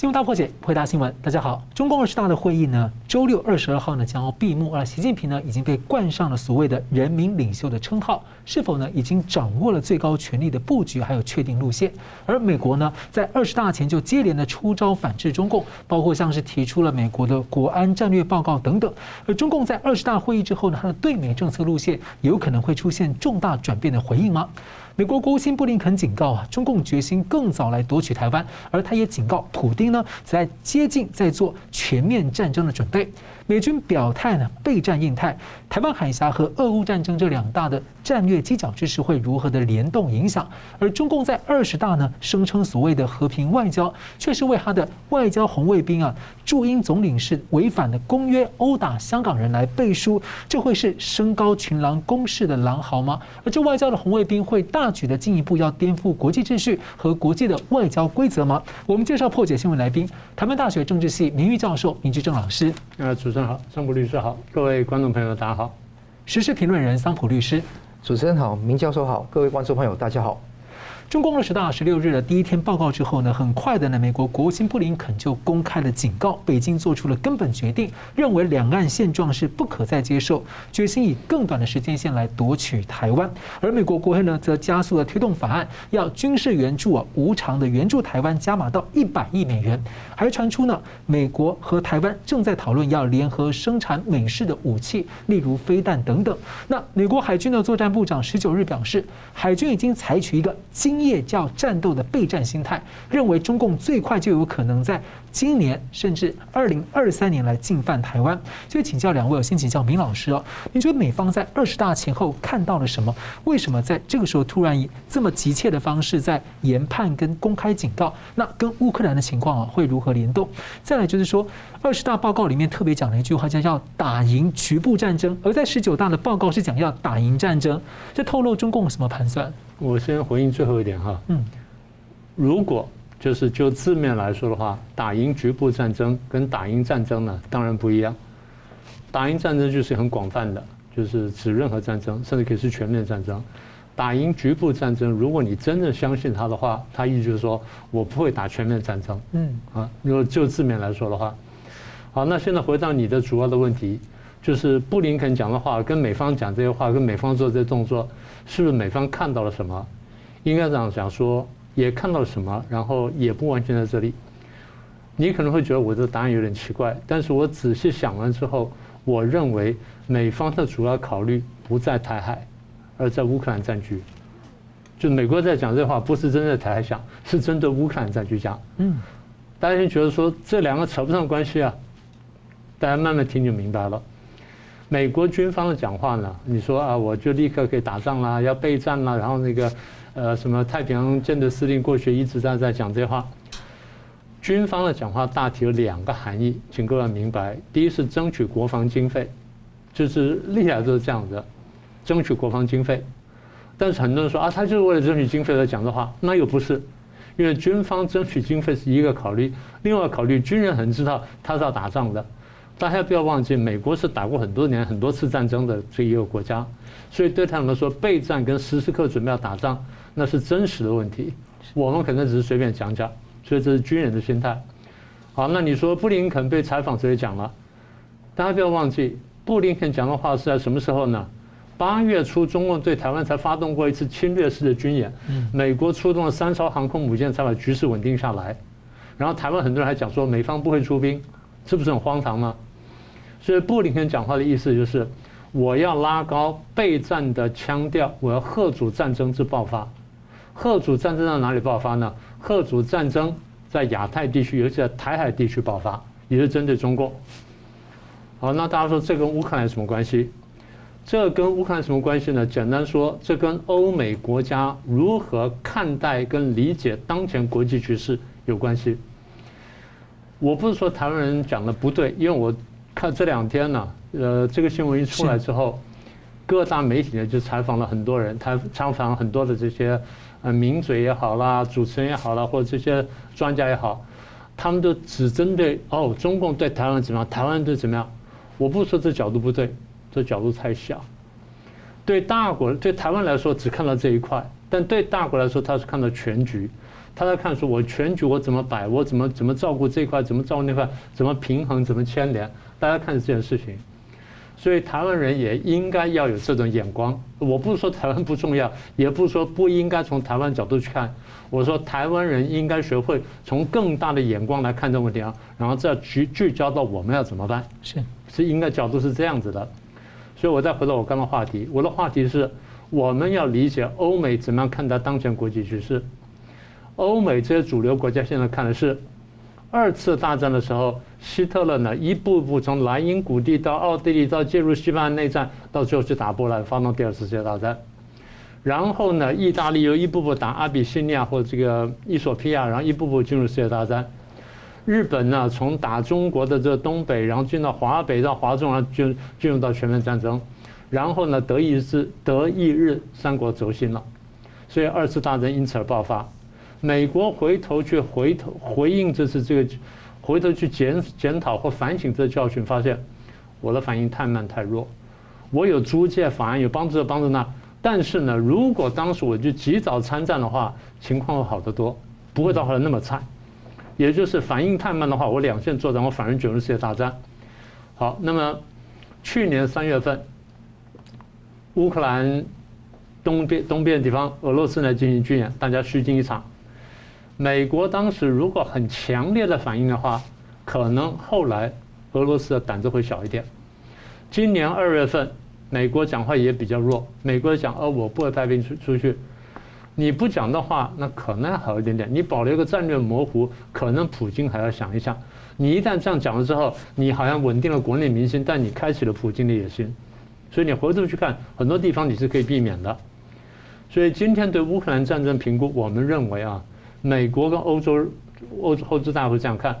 新闻大破解，回答新闻。大家好，中共二十大的会议呢，周六二十二号呢将要闭幕。而习近平呢已经被冠上了所谓的人民领袖的称号，是否呢已经掌握了最高权力的布局，还有确定路线？而美国呢在二十大前就接连的出招反制中共，包括像是提出了美国的国安战略报告等等。而中共在二十大会议之后呢，它的对美政策路线有可能会出现重大转变的回应吗？美国国务卿布林肯警告啊，中共决心更早来夺取台湾，而他也警告普丁呢，在接近在做全面战争的准备。santé. 美军表态呢，备战印太，台湾海峡和俄乌战争这两大的战略犄角之势会如何的联动影响？而中共在二十大呢，声称所谓的和平外交，却是为他的外交红卫兵啊，驻英总领事违反了公约，殴打香港人来背书，这会是升高群狼攻势的狼嚎吗？而这外交的红卫兵会大举的进一步要颠覆国际秩序和国际的外交规则吗？我们介绍破解新闻来宾，台湾大学政治系名誉教授明居正老师。呃，主持人好，桑普律师好，各位观众朋友大家好。时事评论人桑普律师，主持人好，明教授好，各位观众朋友大家好。中共二十大十六日的第一天报告之后呢，很快的呢，美国国务卿布林肯就公开了警告，北京做出了根本决定，认为两岸现状是不可再接受，决心以更短的时间线来夺取台湾。而美国国会呢，则加速的推动法案，要军事援助啊，无偿的援助台湾加码到一百亿美元，还传出呢，美国和台湾正在讨论要联合生产美式的武器，例如飞弹等等。那美国海军的作战部长十九日表示，海军已经采取一个经业叫战斗的备战心态，认为中共最快就有可能在今年甚至二零二三年来进犯台湾。所以请教两位，我先请教明老师哦，你觉得美方在二十大前后看到了什么？为什么在这个时候突然以这么急切的方式在研判跟公开警告？那跟乌克兰的情况啊会如何联动？再来就是说，二十大报告里面特别讲了一句话，叫“要打赢局部战争”，而在十九大的报告是讲要打赢战争，这透露中共什么盘算？我先回应最后一点哈，嗯，如果就是就字面来说的话，打赢局部战争跟打赢战争呢，当然不一样。打赢战争就是很广泛的，就是指任何战争，甚至可以是全面战争。打赢局部战争，如果你真的相信他的话，他意思就是说我不会打全面战争，嗯啊，如果就字面来说的话，好，那现在回到你的主要的问题，就是布林肯讲的话，跟美方讲这些话，跟美方做这些动作。是不是美方看到了什么？应该这样讲说，也看到了什么，然后也不完全在这里。你可能会觉得我这个答案有点奇怪，但是我仔细想完之后，我认为美方的主要考虑不在台海，而在乌克兰战局。就美国在讲这话，不是针对台海讲，是针对乌克兰战局讲。嗯，大家就觉得说这两个扯不上关系啊，大家慢慢听就明白了。美国军方的讲话呢？你说啊，我就立刻可以打仗啦，要备战啦，然后那个，呃，什么太平洋舰队司令过去一直在在讲这话。军方的讲话大体有两个含义，请各位明白。第一是争取国防经费，就是历来都是这样子，争取国防经费。但是很多人说啊，他就是为了争取经费来讲这话，那又不是，因为军方争取经费是一个考虑，另外考虑军人很知道他是要打仗的。大家不要忘记，美国是打过很多年、很多次战争的这一个国家，所以对他们来说，备战跟时时刻准备要打仗，那是真实的问题。我们可能只是随便讲讲，所以这是军人的心态。好，那你说布林肯被采访时也讲了，大家不要忘记，布林肯讲的话是在什么时候呢？八月初，中共对台湾才发动过一次侵略式的军演，美国出动了三艘航空母舰才把局势稳定下来，然后台湾很多人还讲说美方不会出兵，是不是很荒唐吗？所以布林肯讲话的意思就是，我要拉高备战的腔调，我要贺主战争之爆发。贺主战争在哪里爆发呢？贺主战争在亚太地区，尤其在台海地区爆发，也是针对中共。好，那大家说这跟乌克兰有什么关系？这跟乌克兰什么关系呢？简单说，这跟欧美国家如何看待跟理解当前国际局势有关系。我不是说台湾人讲的不对，因为我。看这两天呢，呃，这个新闻一出来之后，各大媒体呢就采访了很多人，他采访很多的这些呃名嘴也好啦，主持人也好啦，或者这些专家也好，他们都只针对哦，中共对台湾怎么样，台湾对怎么样。我不说这角度不对，这角度太小。对大国对台湾来说只看到这一块，但对大国来说他是看到全局。他在看说我全局我怎么摆，我怎么怎么照顾这块，怎么照顾那块，怎么平衡，怎么牵连，大家看这件事情。所以台湾人也应该要有这种眼光。我不是说台湾不重要，也不是说不应该从台湾角度去看。我说台湾人应该学会从更大的眼光来看这个问题啊，然后再聚聚焦到我们要怎么办。是是应该角度是这样子的。所以我再回到我刚刚话题，我的话题是我们要理解欧美怎么样看待当前国际局势。欧美这些主流国家现在看的是。二次大战的时候，希特勒呢一步步从莱茵谷地到奥地利，到介入西班牙内战，到最后去打波兰，发动第二次世界大战。然后呢，意大利又一步步打阿比西尼亚或者这个伊索比亚，然后一步步进入世界大战。日本呢，从打中国的这东北，然后进到华北到华中，然后就进入到全面战争。然后呢，德意日德意日三国轴心了，所以二次大战因此而爆发。美国回头去回头回应这次这个，回头去检检讨或反省这教训，发现我的反应太慢太弱。我有租借法案，有帮助这帮助那，但是呢，如果当时我就及早参战的话，情况会好得多，不会到后来那么惨。也就是反应太慢的话，我两线作战，我反而卷入世界大战。好，那么去年三月份，乌克兰东边东边的地方，俄罗斯来进行军演，大家虚惊一场。美国当时如果很强烈的反应的话，可能后来俄罗斯的胆子会小一点。今年二月份，美国讲话也比较弱。美国讲，哦，我不会派兵出出去。你不讲的话，那可能还好一点点。你保留一个战略模糊，可能普京还要想一想。你一旦这样讲了之后，你好像稳定了国内民心，但你开启了普京的野心。所以你回头去看，很多地方你是可以避免的。所以今天对乌克兰战争评估，我们认为啊。美国跟欧洲、欧洲后大会这样看：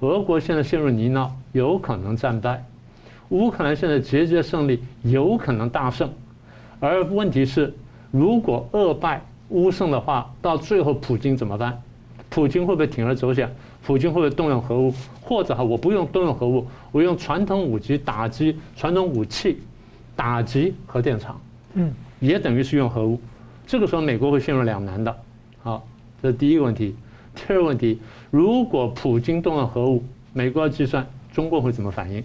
俄国现在陷入泥淖，有可能战败；乌克兰现在节节胜利，有可能大胜。而问题是，如果俄败乌胜的话，到最后普京怎么办？普京会不会铤而走险？普京会不会动用核武？或者哈，我不用动用核武，我用传统武器打击传统武器，打击核电厂？嗯，也等于是用核武。这个时候，美国会陷入两难的。好。这是第一个问题，第二个问题，如果普京动了核武，美国要计算中共会怎么反应？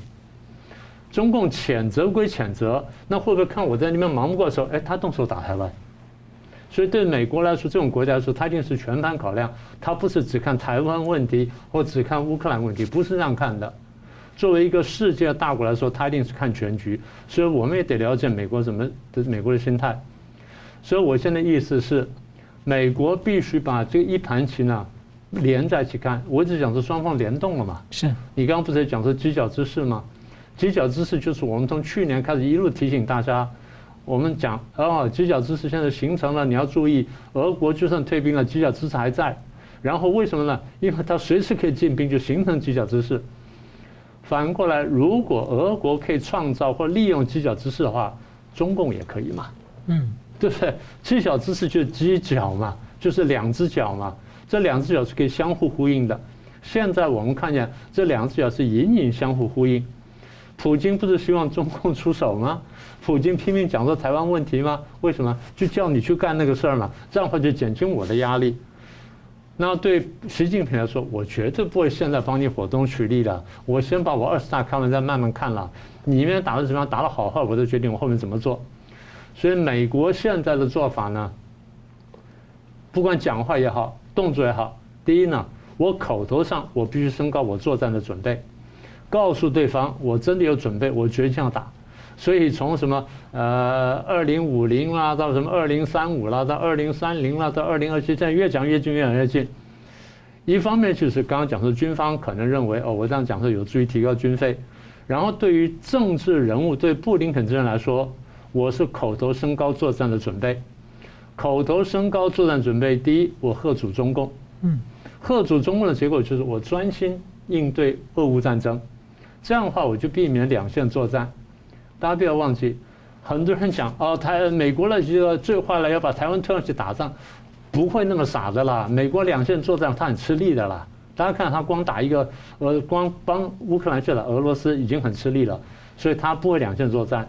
中共谴责归谴责，那会不会看我在那边忙不过的时候，哎，他动手打台湾？所以对美国来说，这种国家来说，他一定是全盘考量，他不是只看台湾问题或只看乌克兰问题，不是这样看的。作为一个世界大国来说，他一定是看全局，所以我们也得了解美国怎么的美国的心态。所以我现在意思是。美国必须把这一盘棋呢连在一起看。我一直讲是双方联动了嘛。是。你刚刚不是讲说犄角之势吗？犄角之势就是我们从去年开始一路提醒大家，我们讲哦，犄角之势现在形成了，你要注意，俄国就算退兵了，犄角之势还在。然后为什么呢？因为它随时可以进兵，就形成犄角之势。反过来，如果俄国可以创造或利用犄角之势的话，中共也可以嘛。嗯。对不对？犄角之势就是犄角嘛，就是两只脚嘛。这两只脚是可以相互呼应的。现在我们看见这两只脚是隐隐相互呼应。普京不是希望中共出手吗？普京拼命讲说台湾问题吗？为什么？就叫你去干那个事儿嘛，这样的话就减轻我的压力。那对习近平来说，我绝对不会现在帮你火中取栗的。我先把我二十大看完，再慢慢看了。你那边打的怎么样？打的好坏，我再决定我后面怎么做。所以美国现在的做法呢，不管讲话也好，动作也好，第一呢，我口头上我必须升高我作战的准备，告诉对方我真的有准备，我决心要打。所以从什么呃二零五零啦，到什么二零三五啦，到二零三零啦，到二零二七，现在越讲越近，越讲越近。一方面就是刚刚讲说军方可能认为哦，我这样讲说有助于提高军费，然后对于政治人物，对布林肯这人来说。我是口头升高作战的准备，口头升高作战准备。第一，我贺阻中共，嗯，贺阻中共的结果就是我专心应对俄乌战争，这样的话我就避免两线作战。大家不要忘记，很多人讲哦，台美国那些最坏了，要把台湾推上去打仗，不会那么傻的啦。美国两线作战他很吃力的啦。大家看他光打一个呃，光帮乌克兰去了俄罗斯已经很吃力了，所以他不会两线作战。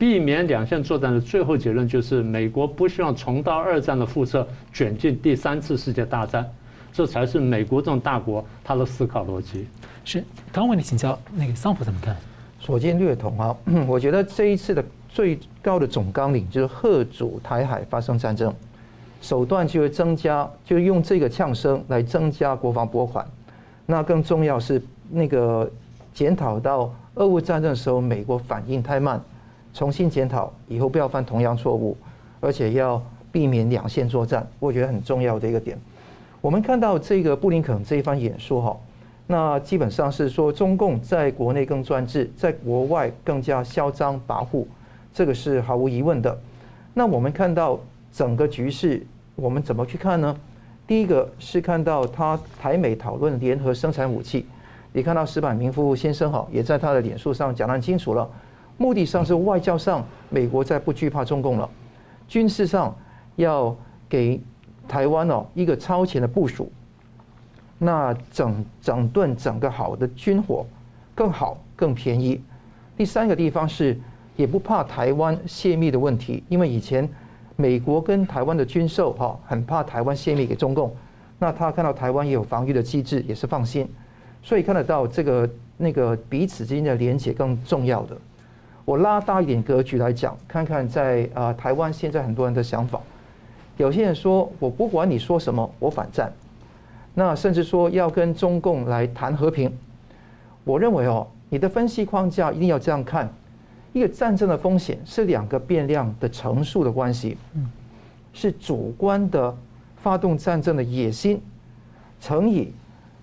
避免两线作战的最后结论就是，美国不希望重蹈二战的覆辙，卷进第三次世界大战，这才是美国这种大国他的思考逻辑。是，刚问你请教那个桑普怎么看？所见略同啊，我觉得这一次的最高的总纲领就是贺阻台海发生战争，手段就是增加，就用这个呛声来增加国防拨款。那更重要是那个检讨到俄乌战争的时候，美国反应太慢。重新检讨，以后不要犯同样错误，而且要避免两线作战，我觉得很重要的一个点。我们看到这个布林肯这一番演说哈，那基本上是说中共在国内更专制，在国外更加嚣张跋扈，这个是毫无疑问的。那我们看到整个局势，我们怎么去看呢？第一个是看到他台美讨论联合生产武器，你看到石板明夫先生哈，也在他的脸书上讲得很清楚了。目的上是外交上，美国在不惧怕中共了；军事上要给台湾哦一个超前的部署，那整整顿整个好的军火更好更便宜。第三个地方是也不怕台湾泄密的问题，因为以前美国跟台湾的军售哈很怕台湾泄密给中共，那他看到台湾也有防御的机制，也是放心，所以看得到这个那个彼此之间的连结更重要的。我拉大一点格局来讲，看看在啊台湾现在很多人的想法，有些人说我不管你说什么，我反战，那甚至说要跟中共来谈和平。我认为哦，你的分析框架一定要这样看，一个战争的风险是两个变量的乘数的关系，是主观的发动战争的野心乘以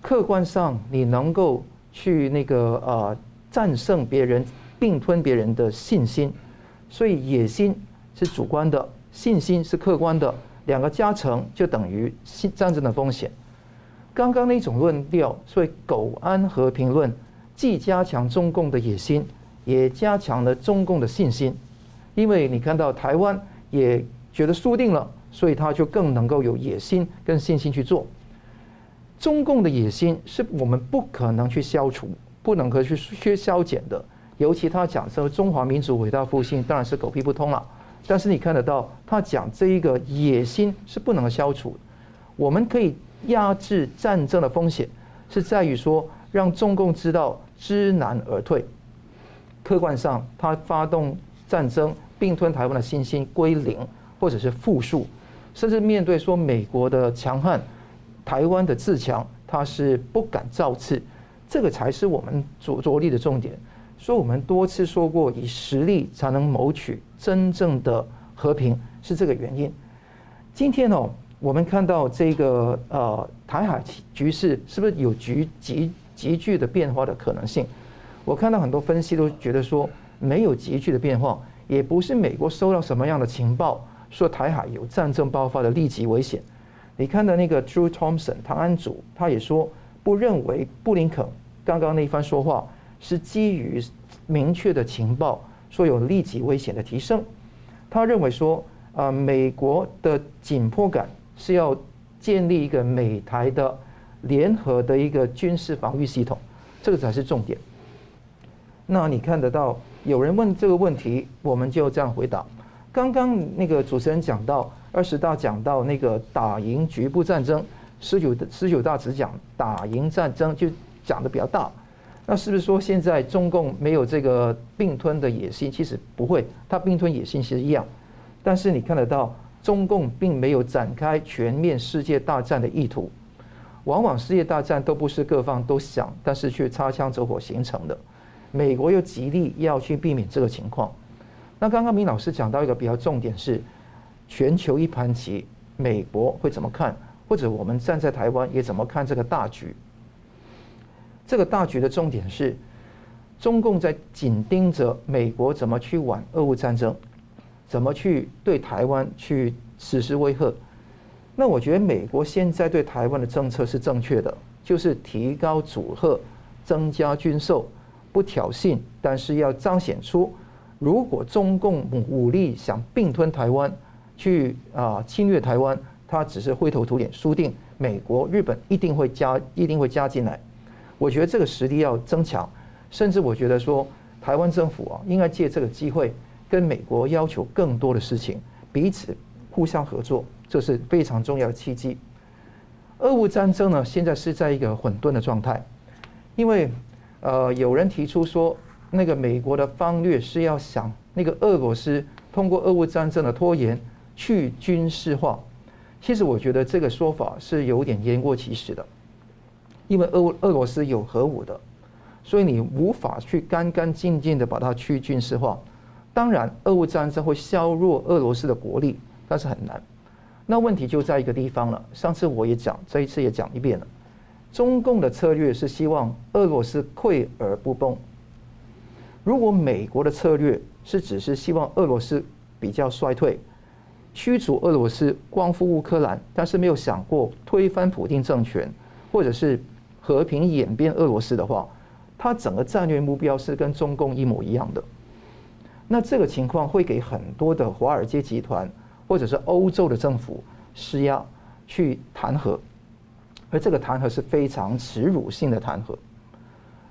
客观上你能够去那个呃战胜别人。并吞别人的信心，所以野心是主观的，信心是客观的，两个加成就等于战争的风险。刚刚那种论调，所谓苟安和平论，既加强中共的野心，也加强了中共的信心。因为你看到台湾也觉得输定了，所以他就更能够有野心跟信心去做。中共的野心是我们不可能去消除，不能够去去消减的。尤其他讲说中华民族伟大复兴，当然是狗屁不通了。但是你看得到，他讲这一个野心是不能消除。我们可以压制战争的风险，是在于说让中共知道知难而退。客观上，他发动战争并吞台湾的信心归零，或者是负数，甚至面对说美国的强悍，台湾的自强，他是不敢造次。这个才是我们着着力的重点。所以我们多次说过，以实力才能谋取真正的和平，是这个原因。今天哦，我们看到这个呃台海局势是不是有急急急剧的变化的可能性？我看到很多分析都觉得说没有急剧的变化，也不是美国收到什么样的情报说台海有战争爆发的立即危险。你看到那个 Drew Thompson 唐安祖，他也说不认为布林肯刚刚那一番说话。是基于明确的情报，说有立即危险的提升。他认为说，啊，美国的紧迫感是要建立一个美台的联合的一个军事防御系统，这个才是重点。那你看得到有人问这个问题，我们就这样回答。刚刚那个主持人讲到二十大讲到那个打赢局部战争，十九十九大只讲打赢战争，就讲的比较大。那是不是说现在中共没有这个并吞的野心？其实不会，它并吞野心其实一样。但是你看得到，中共并没有展开全面世界大战的意图。往往世界大战都不是各方都想，但是却擦枪走火形成的。美国又极力要去避免这个情况。那刚刚明老师讲到一个比较重点是，全球一盘棋，美国会怎么看？或者我们站在台湾也怎么看这个大局？这个大局的重点是，中共在紧盯着美国怎么去玩俄乌战争，怎么去对台湾去实施威吓。那我觉得美国现在对台湾的政策是正确的，就是提高阻吓，增加军售，不挑衅，但是要彰显出，如果中共武力想并吞台湾，去啊侵略台湾，他只是灰头土脸输定，美国、日本一定会加，一定会加进来。我觉得这个实力要增强，甚至我觉得说，台湾政府啊，应该借这个机会跟美国要求更多的事情，彼此互相合作，这是非常重要的契机。俄乌战争呢，现在是在一个混沌的状态，因为呃，有人提出说，那个美国的方略是要想那个俄罗斯通过俄乌战争的拖延去军事化。其实我觉得这个说法是有点言过其实的，因为俄俄罗斯有核武的，所以你无法去干干净净的把它去军事化。当然，俄乌战争会削弱俄罗斯的国力，但是很难。那问题就在一个地方了。上次我也讲，这一次也讲一遍了。中共的策略是希望俄罗斯溃而不崩。如果美国的策略是只是希望俄罗斯比较衰退。驱逐俄罗斯，光复乌克兰，但是没有想过推翻普丁政权，或者是和平演变俄罗斯的话，它整个战略目标是跟中共一模一样的。那这个情况会给很多的华尔街集团或者是欧洲的政府施压去弹劾，而这个弹劾是非常耻辱性的弹劾。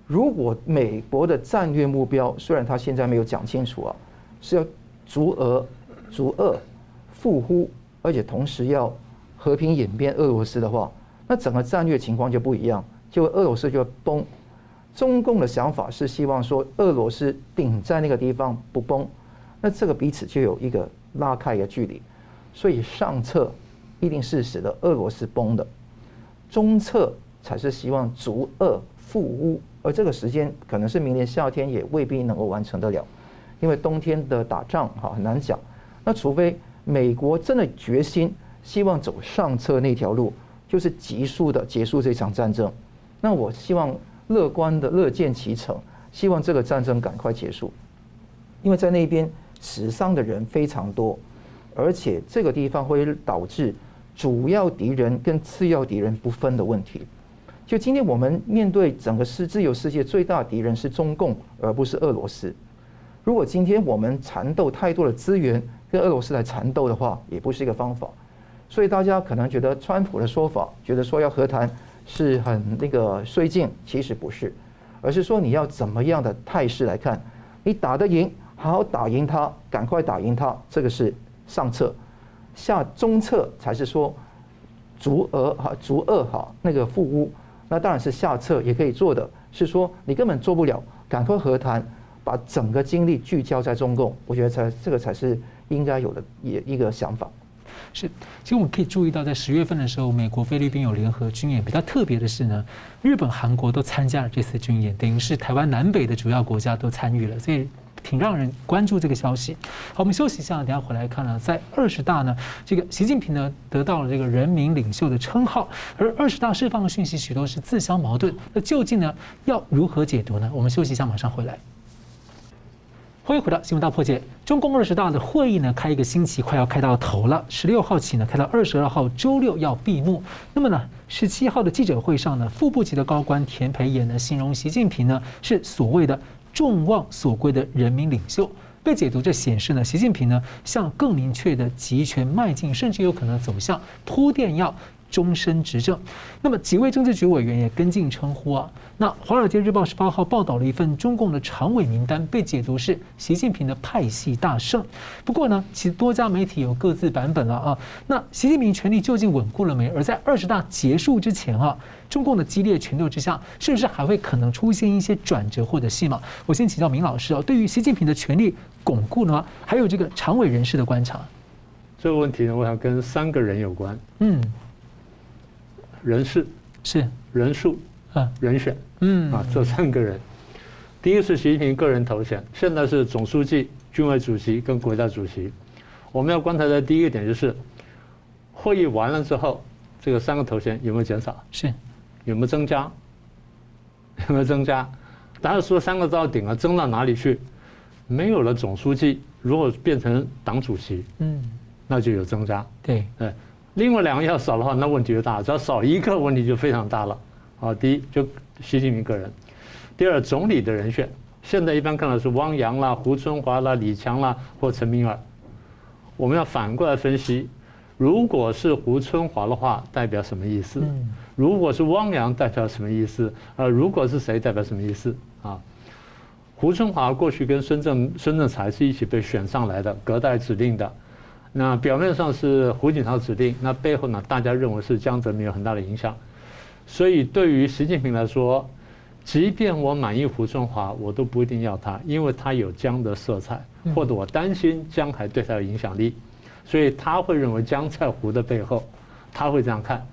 如果美国的战略目标虽然他现在没有讲清楚啊，是要逐俄、逐俄。复呼，而且同时要和平演变俄罗斯的话，那整个战略情况就不一样，就俄罗斯就会崩。中共的想法是希望说俄罗斯顶在那个地方不崩，那这个彼此就有一个拉开一个距离，所以上策一定是使得俄罗斯崩的，中策才是希望逐俄复乌，而这个时间可能是明年夏天也未必能够完成得了，因为冬天的打仗哈很难讲，那除非。美国真的决心希望走上策那条路，就是急速的结束这场战争。那我希望乐观的乐见其成，希望这个战争赶快结束，因为在那边死伤的人非常多，而且这个地方会导致主要敌人跟次要敌人不分的问题。就今天我们面对整个世自由世界最大敌人是中共，而不是俄罗斯。如果今天我们缠斗太多的资源，跟俄罗斯来缠斗的话，也不是一个方法。所以大家可能觉得川普的说法，觉得说要和谈是很那个绥靖，其实不是，而是说你要怎么样的态势来看，你打得赢，好好打赢他，赶快打赢他，这个是上策。下中策才是说逐俄哈，逐俄哈那个复乌，那当然是下策也可以做的，是说你根本做不了，赶快和谈，把整个精力聚焦在中共，我觉得才这个才是。应该有的一一个想法，是。其实我们可以注意到，在十月份的时候，美国、菲律宾有联合军演。比较特别的是呢，日本、韩国都参加了这次军演，等于是台湾南北的主要国家都参与了，所以挺让人关注这个消息。好，我们休息一下，等下回来看呢，在二十大呢，这个习近平呢得到了这个人民领袖的称号，而二十大释放的讯息许多是自相矛盾，那究竟呢要如何解读呢？我们休息一下，马上回来。欢迎回到新闻大破解。中共二十大的会议呢，开一个星期快要开到头了。十六号起呢，开到二十二号周六要闭幕。那么呢，十七号的记者会上呢，副部级的高官田培炎呢，形容习近平呢是所谓的众望所归的人民领袖。被解读这显示呢，习近平呢向更明确的集权迈进，甚至有可能走向铺垫要。终身执政，那么几位政治局委员也跟进称呼啊。那《华尔街日报》十八号报道了一份中共的常委名单，被解读是习近平的派系大胜。不过呢，其多家媒体有各自版本了啊。那习近平权力究竟稳固了没？而在二十大结束之前啊，中共的激烈权斗之下，是不是还会可能出现一些转折或者戏码？我先请教明老师啊，对于习近平的权力巩固呢，还有这个常委人士的观察。这个问题呢，我想跟三个人有关。嗯。人事是人数啊，人选嗯啊，这三个人，第一个是习近平个人头衔，现在是总书记、军委主席跟国家主席。我们要观察的第一个点就是，会议完了之后，这个三个头衔有没有减少？是有没有增加？有没有增加？大家说三个到顶了，增到哪里去？没有了总书记，如果变成党主席，嗯，那就有增加。对，哎。另外两个要少的话，那问题就大了。只要少一个，问题就非常大了。啊，第一就习近平个人，第二总理的人选，现在一般看到是汪洋啦、胡春华啦、李强啦或陈敏尔。我们要反过来分析，如果是胡春华的话，代表什么意思？如果是汪洋，代表什么意思？呃，如果是谁，代表什么意思？啊，胡春华过去跟孙政孙政才是一起被选上来的，隔代指定的。那表面上是胡锦涛指定，那背后呢，大家认为是江泽民有很大的影响。所以对于习近平来说，即便我满意胡春华，我都不一定要他，因为他有江的色彩，或者我担心江还对他有影响力，所以他会认为江在胡的背后，他会这样看。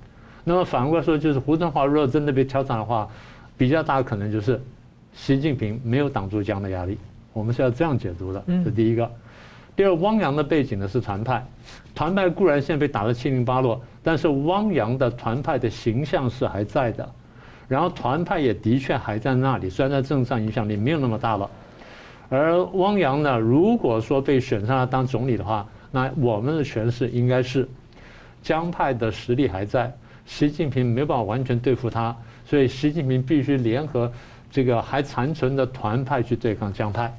那么反过来说，就是胡春华如果真的被挑战的话，比较大的可能就是。习近平没有挡住江的压力，我们是要这样解读的。这是第一个。第二，汪洋的背景呢是团派，团派固然现在被打得七零八落，但是汪洋的团派的形象是还在的，然后团派也的确还在那里，虽然在政治上影响力没有那么大了。而汪洋呢，如果说被选上来当总理的话，那我们的诠释应该是江派的实力还在，习近平没办法完全对付他，所以习近平必须联合。这个还残存的团派去对抗江派，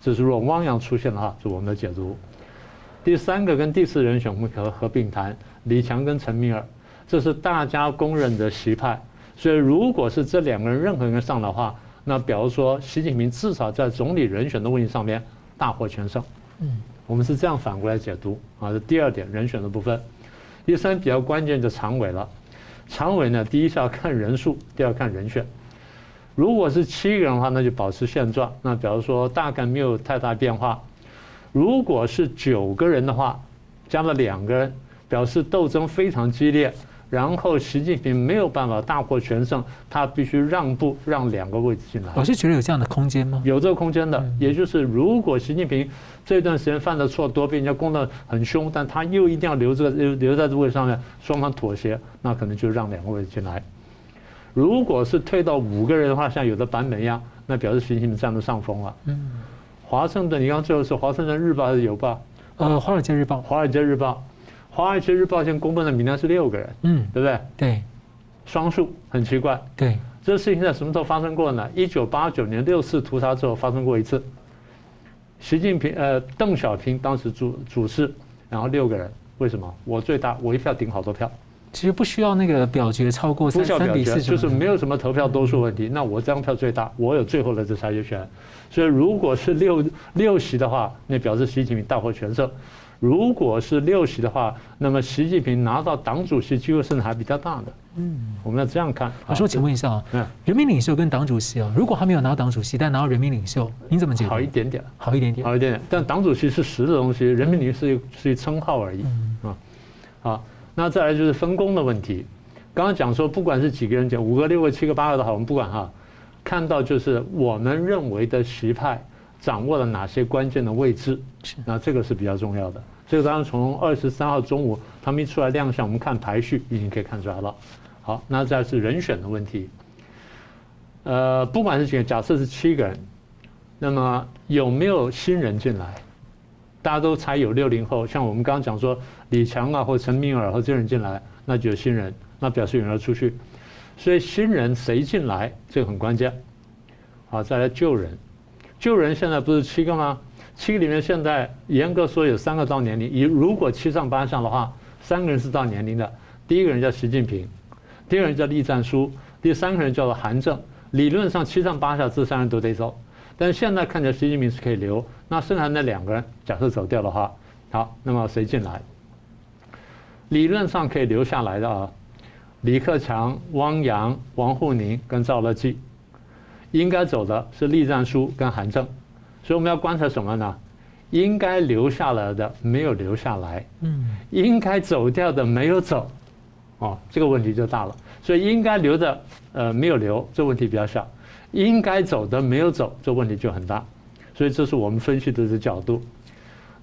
这是如果汪洋出现的话，是我们的解读。第三个跟第四人选我们可合并谈，李强跟陈敏尔，这是大家公认的习派。所以如果是这两个人任何人上的话，那比如说习近平至少在总理人选的问题上面大获全胜。嗯，我们是这样反过来解读啊。这第二点人选的部分，第三比较关键就常委了。常委呢，第一是要看人数，第二看人选。如果是七个人的话，那就保持现状。那比如说大概没有太大变化。如果是九个人的话，加了两个人，表示斗争非常激烈。然后习近平没有办法大获全胜，他必须让步，让两个位置进来。老师觉得有这样的空间吗？有这个空间的，也就是如果习近平这段时间犯的错多，被人家攻得很凶，但他又一定要留这个留留在这个位置上面，双方妥协，那可能就让两个位置进来。如果是退到五个人的话，像有的版本一样，那表示习近平占了上风了。嗯，华盛顿，你刚刚最后是华盛顿日报还是邮报？呃，华尔街日报。华尔街日报，华尔街日报现在公布的名单是六个人。嗯，对不对？对，双数很奇怪。对，这个事情在什么时候发生过呢？一九八九年六次屠杀之后发生过一次。习近平呃，邓小平当时主主事，然后六个人，为什么？我最大，我一票顶好多票。其实不需要那个表决超过三三比四，就是没有什么投票多数问题。那我这张票最大，我有最后的这裁决权。所以如果是六六席的话，那表示习近平大获全胜；如果是六席的话，那么习近平拿到党主席机会甚至还比较大的。嗯，我们要这样看。老师，我请问一下啊，嗯，人民领袖跟党主席啊，如果他没有拿到党主席，但拿到人民领袖，你怎么解读？好一点点，好一点点，好一点点。但党主席是实的东西，人民领袖是一是一称号而已。啊，好。那再来就是分工的问题。刚刚讲说，不管是几个人讲，五个、六个、七个、八个的好，我们不管哈。看到就是我们认为的实派掌握了哪些关键的位置，那这个是比较重要的。这个当然从二十三号中午他们一出来亮相，我们看排序已经可以看出来了。好，那再来是人选的问题。呃，不管是几个，假设是七个人，那么有没有新人进来？大家都猜有六零后，像我们刚刚讲说李强啊，或陈敏尔或这人进来，那就有新人，那表示有人要出去，所以新人谁进来，这个很关键。好，再来旧人，旧人现在不是七个吗？七个里面现在严格说有三个到年龄，以如果七上八下的话，三个人是到年龄的。第一个人叫习近平，第二个人叫栗战书，第三个人叫做韩正。理论上七上八下这三人都得走，但是现在看起来习近平是可以留。那剩下那两个人，假设走掉的话，好，那么谁进来？理论上可以留下来的啊，李克强、汪洋、王沪宁跟赵乐际，应该走的是栗战书跟韩正，所以我们要观察什么呢？应该留下来的没有留下来，嗯，应该走掉的没有走，哦，这个问题就大了。所以应该留的呃没有留，这问题比较小；应该走的没有走，这问题就很大。所以这是我们分析的这角度，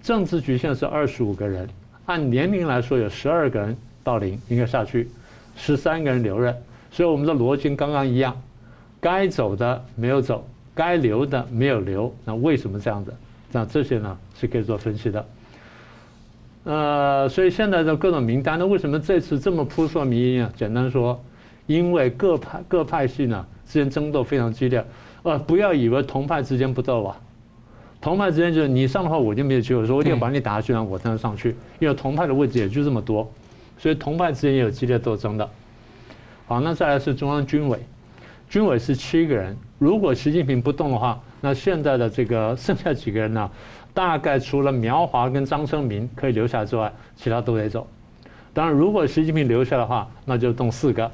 政治局现在是二十五个人，按年龄来说有十二个人到龄应该下去，十三个人留任，所以我们的逻辑刚刚一样，该走的没有走，该留的没有留，那为什么这样子？那这些呢是可以做分析的。呃，所以现在的各种名单，那为什么这次这么扑朔迷离呢？简单说，因为各派各派系呢之间争斗非常激烈，呃，不要以为同派之间不斗啊。同派之间就是你上的话，我就没有机会说，我一定要把你打下去，然后我才能上去。因为同派的位置也就这么多，所以同派之间也有激烈斗争的。好，那再来是中央军委，军委是七个人，如果习近平不动的话，那现在的这个剩下几个人呢，大概除了苗华跟张生民可以留下之外，其他都得走。当然，如果习近平留下的话，那就动四个，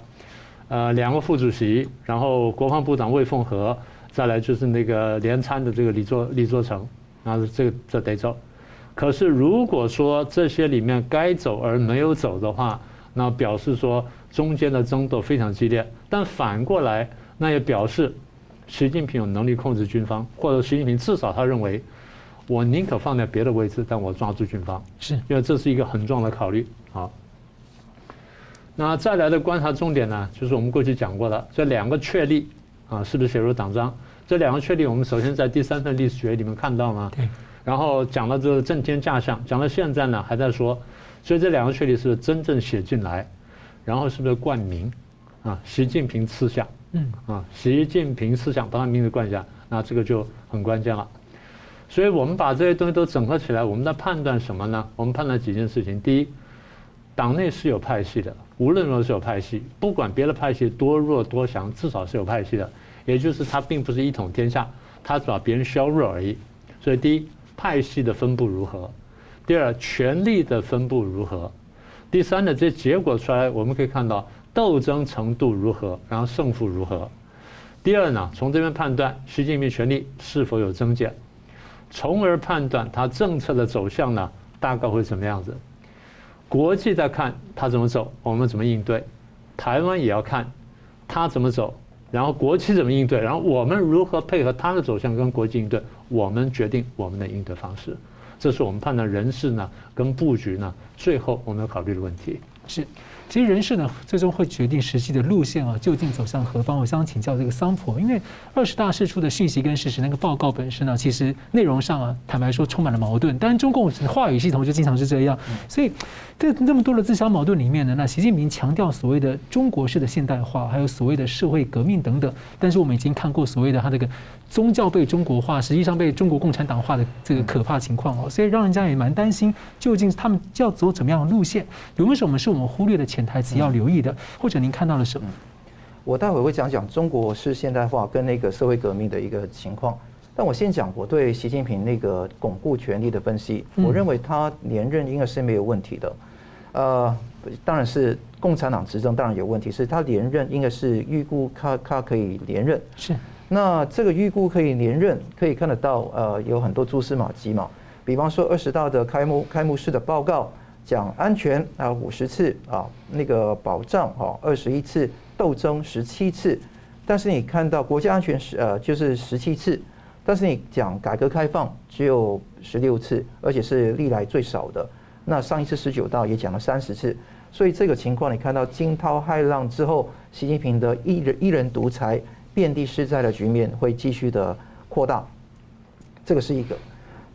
呃，两个副主席，然后国防部长魏凤和，再来就是那个联参的这个李作李作成，那这个这得走。可是如果说这些里面该走而没有走的话，那表示说中间的争斗非常激烈。但反过来，那也表示习近平有能力控制军方，或者习近平至少他认为，我宁可放在别的位置，但我抓住军方，是因为这是一个很重要的考虑。好。那再来的观察重点呢，就是我们过去讲过的这两个确立啊，是不是写入党章？这两个确立，我们首先在第三份历史学里面看到吗。对。然后讲了这个震天价象，讲到现在呢还在说，所以这两个确立是真正写进来，然后是不是冠名啊？习近平思想，嗯啊，习近平思想把他名字冠下，那这个就很关键了。所以我们把这些东西都整合起来，我们在判断什么呢？我们判断几件事情。第一，党内是有派系的。无论如何是有派系，不管别的派系多弱多强，至少是有派系的。也就是他并不是一统天下，他只把别人削弱而已。所以，第一，派系的分布如何；第二，权力的分布如何；第三呢，这结果出来，我们可以看到斗争程度如何，然后胜负如何。第二呢，从这边判断习近平权力是否有增减，从而判断他政策的走向呢，大概会怎么样子。国际在看他怎么走，我们怎么应对；台湾也要看他怎么走，然后国际怎么应对，然后我们如何配合他的走向跟国际应对，我们决定我们的应对方式。这是我们判断人事呢跟布局呢，最后我们要考虑的问题。是。其实人事呢，最终会决定实际的路线啊，究竟走向何方？我想请教这个桑普，因为二十大释出的讯息跟事实，那个报告本身呢，其实内容上啊，坦白说充满了矛盾。当然，中共话语系统就经常是这样，所以这这么多的自相矛盾里面呢，那习近平强调所谓的中国式的现代化，还有所谓的社会革命等等，但是我们已经看过所谓的他这个宗教被中国化，实际上被中国共产党化的这个可怕情况哦，所以让人家也蛮担心，究竟他们要走怎么样的路线？有没有什么是我们忽略的潜？台词要留意的，或者您看到了什么？我待会会讲讲中国式现代化跟那个社会革命的一个情况。但我先讲我对习近平那个巩固权力的分析。我认为他连任应该是没有问题的。呃，当然是共产党执政当然有问题，是他连任应该是预估他他可以连任。是。那这个预估可以连任，可以看得到呃有很多蛛丝马迹嘛。比方说二十大的开幕开幕式的报告。讲安全啊，五十次啊，那个保障啊，二十一次，斗争十七次，但是你看到国家安全是呃就是十七次，但是你讲改革开放只有十六次，而且是历来最少的。那上一次十九大也讲了三十次，所以这个情况你看到惊涛骇浪之后，习近平的一人一人独裁、遍地是在的局面会继续的扩大，这个是一个。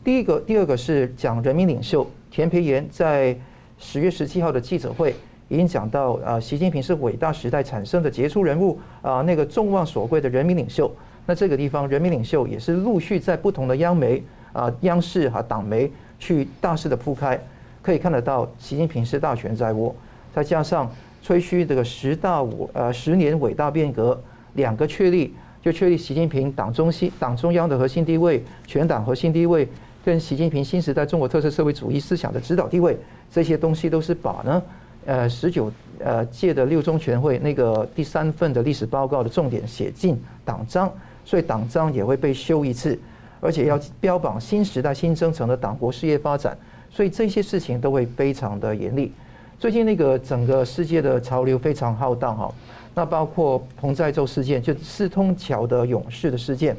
第一个，第二个是讲人民领袖。田培炎在十月十七号的记者会已经讲到，啊，习近平是伟大时代产生的杰出人物，啊，那个众望所归的人民领袖。那这个地方，人民领袖也是陆续在不同的央媒、啊央视和党媒去大肆的铺开，可以看得到，习近平是大权在握。再加上吹嘘这个十大五呃十年伟大变革两个确立，就确立习近平党中心、党中央的核心地位，全党核心地位。跟习近平新时代中国特色社会主义思想的指导地位，这些东西都是把呢，呃，十九呃届的六中全会那个第三份的历史报告的重点写进党章，所以党章也会被修一次，而且要标榜新时代新征程的党国事业发展，所以这些事情都会非常的严厉。最近那个整个世界的潮流非常浩荡哈，那包括彭在洲事件，就四通桥的勇士的事件，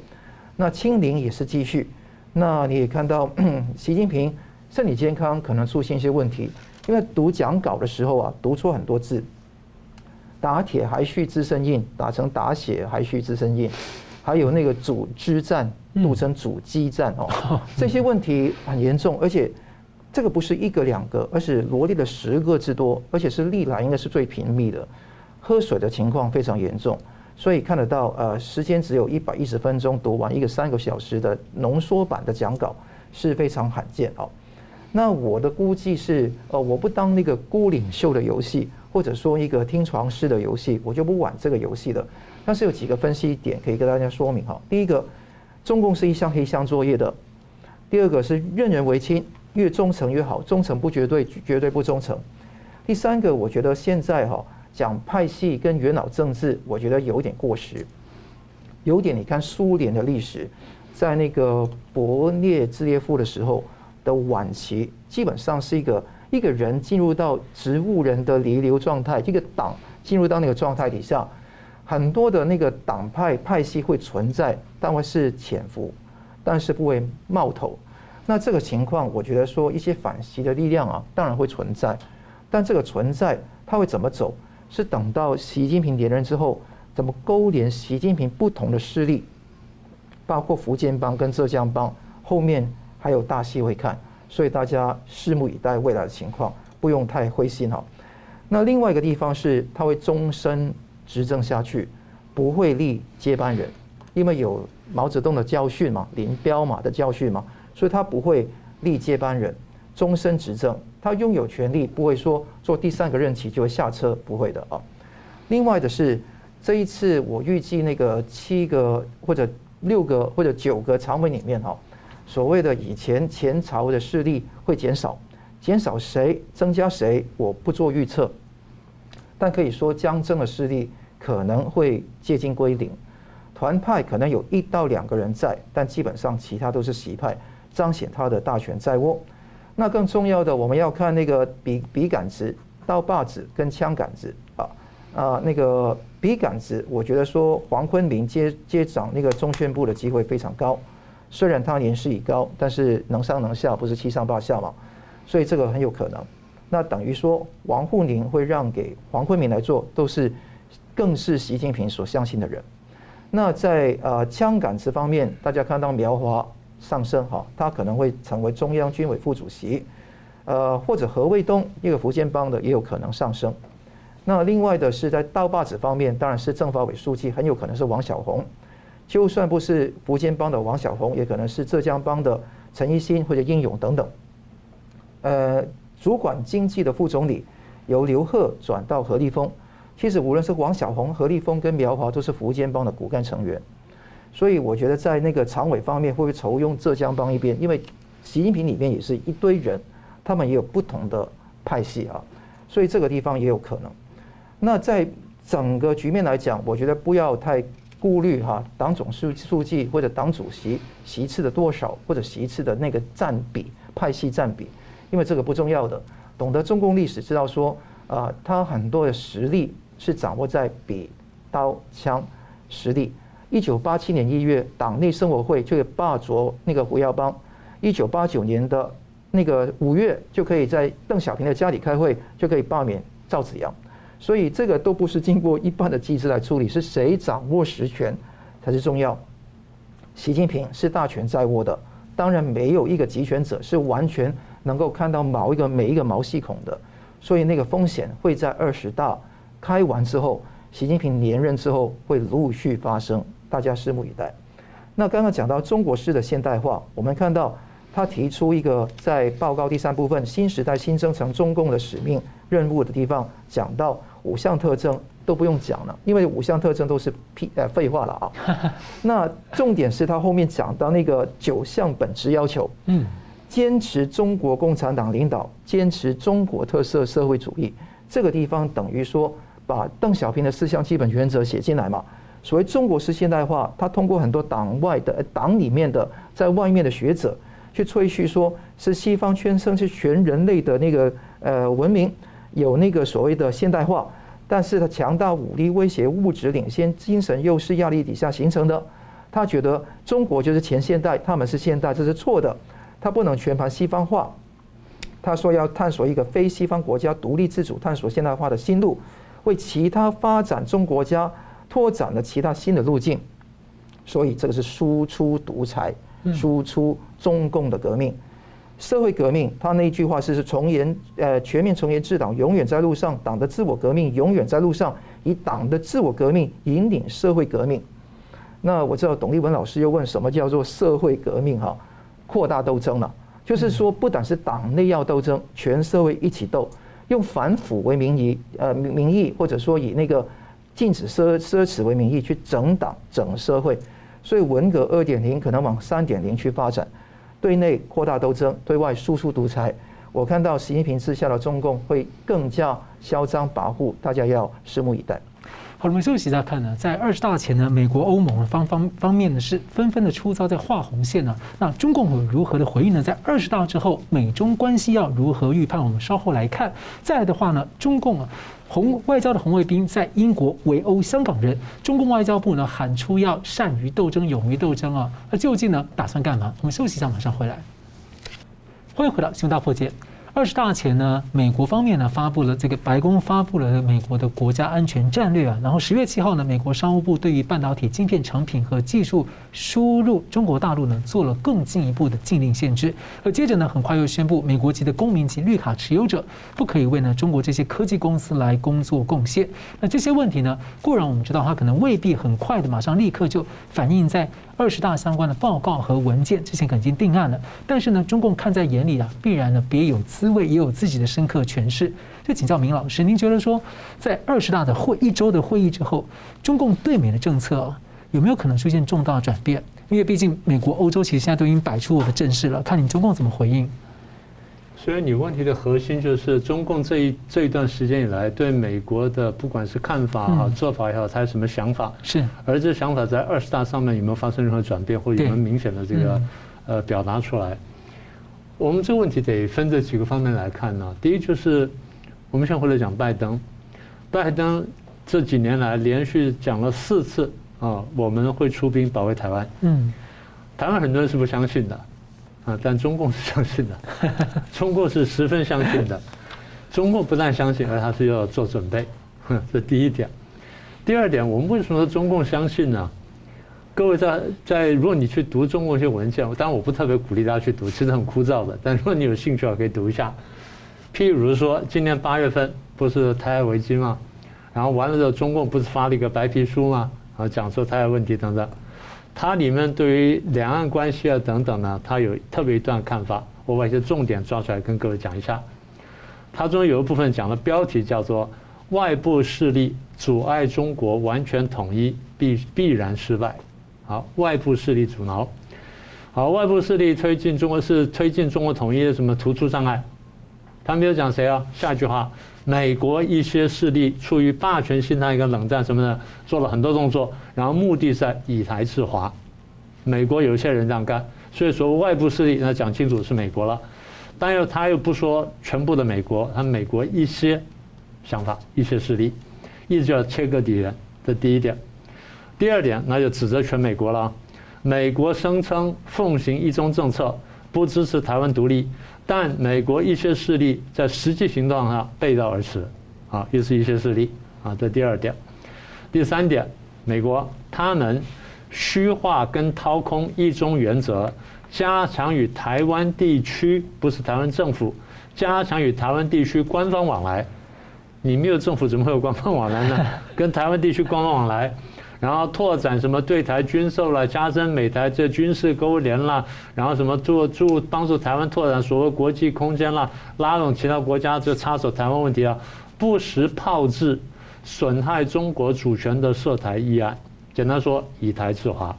那清零也是继续。那你也看到，习近平身体健康可能出现一些问题，因为读讲稿的时候啊，读错很多字，打铁还需自身硬，打成打血还需自身硬，还有那个阻击战读成阻击战哦，这些问题很严重，而且这个不是一个两个，而是罗列了十个之多，而且是历来应该是最频密的，喝水的情况非常严重。所以看得到，呃，时间只有一百一十分钟读完一个三个小时的浓缩版的讲稿是非常罕见哦。那我的估计是，呃，我不当那个孤领袖的游戏，或者说一个听床师的游戏，我就不玩这个游戏了。但是有几个分析点可以跟大家说明哈。第一个，中共是一项黑箱作业的；第二个是任人唯亲，越忠诚越好，忠诚不绝对，绝对不忠诚。第三个，我觉得现在哈讲派系跟元老政治，我觉得有点过时，有点你看苏联的历史，在那个勃列日涅夫的时候的晚期，基本上是一个一个人进入到植物人的弥留状态，这个党进入到那个状态底下。很多的那个党派派系会存在，但会是潜伏，但是不会冒头。那这个情况，我觉得说一些反习的力量啊，当然会存在，但这个存在它会怎么走？是等到习近平连任之后，怎么勾连习近平不同的势力，包括福建帮跟浙江帮，后面还有大戏会看，所以大家拭目以待未来的情况，不用太灰心哈。那另外一个地方是，他会终身。执政下去，不会立接班人，因为有毛泽东的教训嘛，林彪嘛的教训嘛，所以他不会立接班人，终身执政，他拥有权力，不会说做第三个任期就会下车，不会的啊。另外的是，这一次我预计那个七个或者六个或者九个常委里面哈，所谓的以前前朝的势力会减少，减少谁，增加谁，我不做预测，但可以说江增的势力。可能会接近归零，团派可能有一到两个人在，但基本上其他都是习派，彰显他的大权在握。那更重要的，我们要看那个笔笔杆子、刀把子跟枪杆子啊啊，那个笔杆子，我觉得说黄坤明接接掌那个中宣部的机会非常高，虽然他年事已高，但是能上能下，不是七上八下嘛，所以这个很有可能。那等于说王沪宁会让给黄坤明来做，都是。更是习近平所相信的人。那在呃枪杆子方面，大家看到苗华上升哈，他可能会成为中央军委副主席，呃或者何卫东一个福建帮的也有可能上升。那另外的是在刀把子方面，当然是政法委书记，很有可能是王小红。就算不是福建帮的王小红，也可能是浙江帮的陈一新或者应勇等等。呃，主管经济的副总理由刘鹤转到何立峰。其实无论是王小红、何立峰跟苗华，都是福建帮的骨干成员，所以我觉得在那个常委方面会不会酬庸浙江帮一边？因为习近平里面也是一堆人，他们也有不同的派系啊，所以这个地方也有可能。那在整个局面来讲，我觉得不要太顾虑哈，党总书书记或者党主席席次的多少，或者席次的那个占比、派系占比，因为这个不重要的。懂得中共历史，知道说啊，他很多的实力。是掌握在笔、刀、枪实力。一九八七年一月，党内生活会就可以罢黜那个胡耀邦；一九八九年的那个五月，就可以在邓小平的家里开会，就可以罢免赵紫阳。所以这个都不是经过一般的机制来处理，是谁掌握实权才是重要。习近平是大权在握的，当然没有一个集权者是完全能够看到某一个每一个毛细孔的，所以那个风险会在二十大。开完之后，习近平连任之后会陆续发生，大家拭目以待。那刚刚讲到中国式的现代化，我们看到他提出一个在报告第三部分“新时代新征程中共的使命任务”的地方，讲到五项特征都不用讲了，因为五项特征都是屁呃废话了啊。那重点是他后面讲到那个九项本质要求，嗯，坚持中国共产党领导，坚持中国特色社会主义。这个地方等于说把邓小平的四项基本原则写进来嘛。所谓中国式现代化，他通过很多党外的党里面的在外面的学者去吹嘘，说是西方宣称是全人类的那个呃文明有那个所谓的现代化，但是他强大武力威胁、物质领先、精神优势压力底下形成的。他觉得中国就是前现代，他们是现代，这是错的。他不能全盘西方化。他说要探索一个非西方国家独立自主探索现代化的新路，为其他发展中国家拓展了其他新的路径。所以这个是输出独裁，输出中共的革命，社会革命。他那一句话是是从严呃全面从严治党永远在路上，党的自我革命永远在路上，以党的自我革命引领社会革命。那我知道董立文老师又问什么叫做社会革命哈，扩大斗争了。就是说，不但是党内要斗争，全社会一起斗，用反腐为名义，呃，名义或者说以那个禁止奢奢侈为名义去整党整社会，所以文革二点零可能往三点零去发展，对内扩大斗争，对外输出独裁。我看到习近平之下的中共会更加嚣张跋扈，大家要拭目以待。好，我们休息一下看呢，在二十大前呢，美国、欧盟方方方面呢是纷纷的出招在画红线呢。那中共会如何的回应呢？在二十大之后，美中关系要如何预判？我们稍后来看。再的话呢，中共啊红外交的红卫兵在英国围殴香港人，中共外交部呢喊出要善于斗争、勇于斗争啊。那究竟呢打算干嘛？我们休息一下，马上回来。欢迎回到《新闻大破解》。二十大前呢，美国方面呢发布了这个白宫发布了美国的国家安全战略啊，然后十月七号呢，美国商务部对于半导体晶片成品和技术输入中国大陆呢做了更进一步的禁令限制，而接着呢，很快又宣布美国籍的公民及绿卡持有者不可以为呢中国这些科技公司来工作贡献。那这些问题呢，固然我们知道它可能未必很快的马上立刻就反映在。二十大相关的报告和文件之前肯定定案了，但是呢，中共看在眼里啊，必然呢别有滋味，也有自己的深刻诠释。就请教明老师，您觉得说，在二十大的会一周的会议之后，中共对美的政策有没有可能出现重大转变？因为毕竟美国、欧洲其实现在都已经摆出我的阵势了，看你中共怎么回应。所以你问题的核心就是中共这一这一段时间以来对美国的不管是看法啊、做法也好，他有什么想法？是。而这想法在二十大上面有没有发生任何转变，或者有没有明显的这个呃表达出来？我们这个问题得分这几个方面来看呢。第一就是我们先回来讲拜登，拜登这几年来连续讲了四次啊，我们会出兵保卫台湾。嗯。台湾很多人是不相信的。啊！但中共是相信的，中共是十分相信的。中共不但相信，而他是要做准备。这第一点。第二点，我们为什么说中共相信呢？各位在在，如果你去读中共一些文件，当然我不特别鼓励大家去读，其实很枯燥的。但如果你有兴趣，可以读一下。譬如说，今年八月份不是台海危机吗？然后完了之后，中共不是发了一个白皮书吗？然后，讲说台海问题等等。它里面对于两岸关系啊等等呢，它有特别一段看法，我把一些重点抓出来跟各位讲一下。它中有一部分讲的标题叫做“外部势力阻碍中国完全统一，必必然失败”。好，外部势力阻挠。好，外部势力推进中国是推进中国统一的什么突出障碍？他没有讲谁啊？下一句话。美国一些势力出于霸权心态跟冷战什么的，做了很多动作，然后目的是在以台制华。美国有些人这样干，所以说外部势力那讲清楚是美国了，但又他又不说全部的美国，他美国一些想法、一些势力，一直要切割敌人。这第一点。第二点，那就指责全美国了。美国声称奉行一中政策，不支持台湾独立。但美国一些势力在实际行动上背道而驰，啊，又是一些势力啊，这第二点。第三点，美国他们虚化跟掏空一中原则，加强与台湾地区不是台湾政府，加强与台湾地区官方往来。你没有政府怎么会有官方往来呢？跟台湾地区官方往来。然后拓展什么对台军售了，加深美台这军事勾连了，然后什么助助帮助台湾拓展所谓国际空间了，拉拢其他国家就插手台湾问题啊，不实炮制损害中国主权的涉台议案，简单说以台制华。